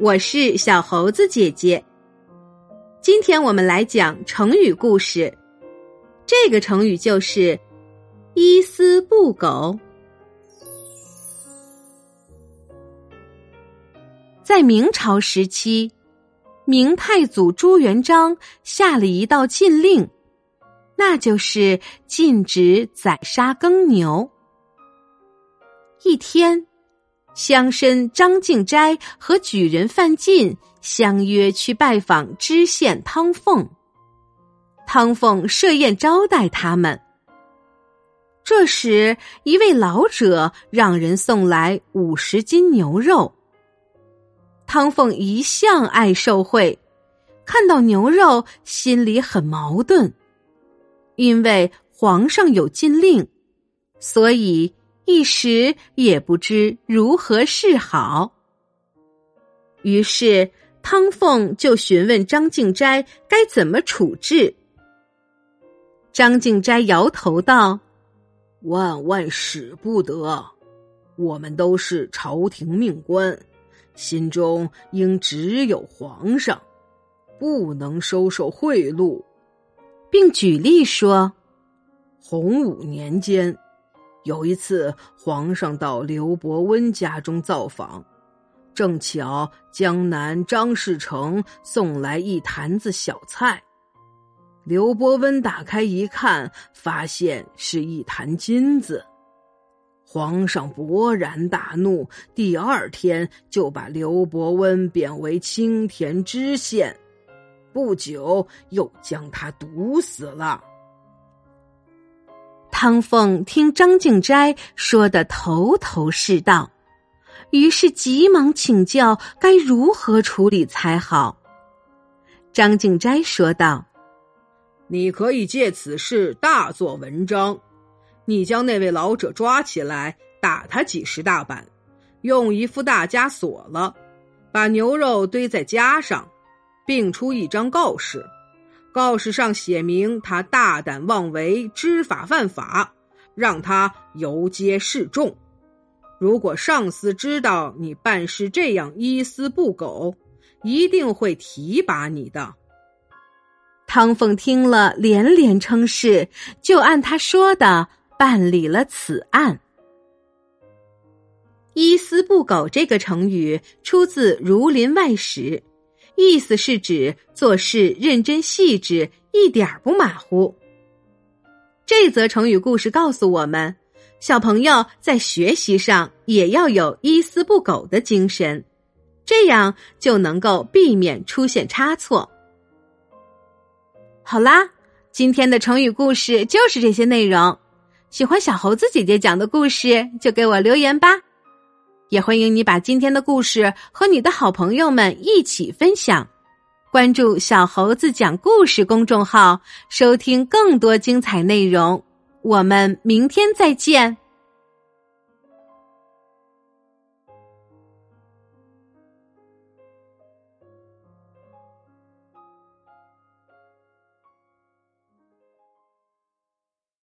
我是小猴子姐姐。今天我们来讲成语故事，这个成语就是“一丝不苟”。在明朝时期，明太祖朱元璋下了一道禁令，那就是禁止宰杀耕牛。一天。乡绅张敬斋和举人范进相约去拜访知县汤凤，汤凤设宴招待他们。这时，一位老者让人送来五十斤牛肉。汤凤一向爱受贿，看到牛肉心里很矛盾，因为皇上有禁令，所以。一时也不知如何是好，于是汤凤就询问张敬斋该怎么处置。张敬斋摇头道：“万万使不得，我们都是朝廷命官，心中应只有皇上，不能收受贿赂。”并举例说：“洪武年间。”有一次，皇上到刘伯温家中造访，正巧江南张士诚送来一坛子小菜。刘伯温打开一看，发现是一坛金子。皇上勃然大怒，第二天就把刘伯温贬为青田知县，不久又将他毒死了。汤凤听张敬斋说的头头是道，于是急忙请教该如何处理才好。张敬斋说道：“你可以借此事大做文章，你将那位老者抓起来，打他几十大板，用一副大枷锁了，把牛肉堆在枷上，并出一张告示。”告示上写明他大胆妄为，知法犯法，让他游街示众。如果上司知道你办事这样一丝不苟，一定会提拔你的。汤凤听了，连连称是，就按他说的办理了此案。一丝不苟这个成语出自《儒林外史》。意思是指做事认真细致，一点不马虎。这则成语故事告诉我们，小朋友在学习上也要有一丝不苟的精神，这样就能够避免出现差错。好啦，今天的成语故事就是这些内容。喜欢小猴子姐姐讲的故事，就给我留言吧。也欢迎你把今天的故事和你的好朋友们一起分享，关注“小猴子讲故事”公众号，收听更多精彩内容。我们明天再见。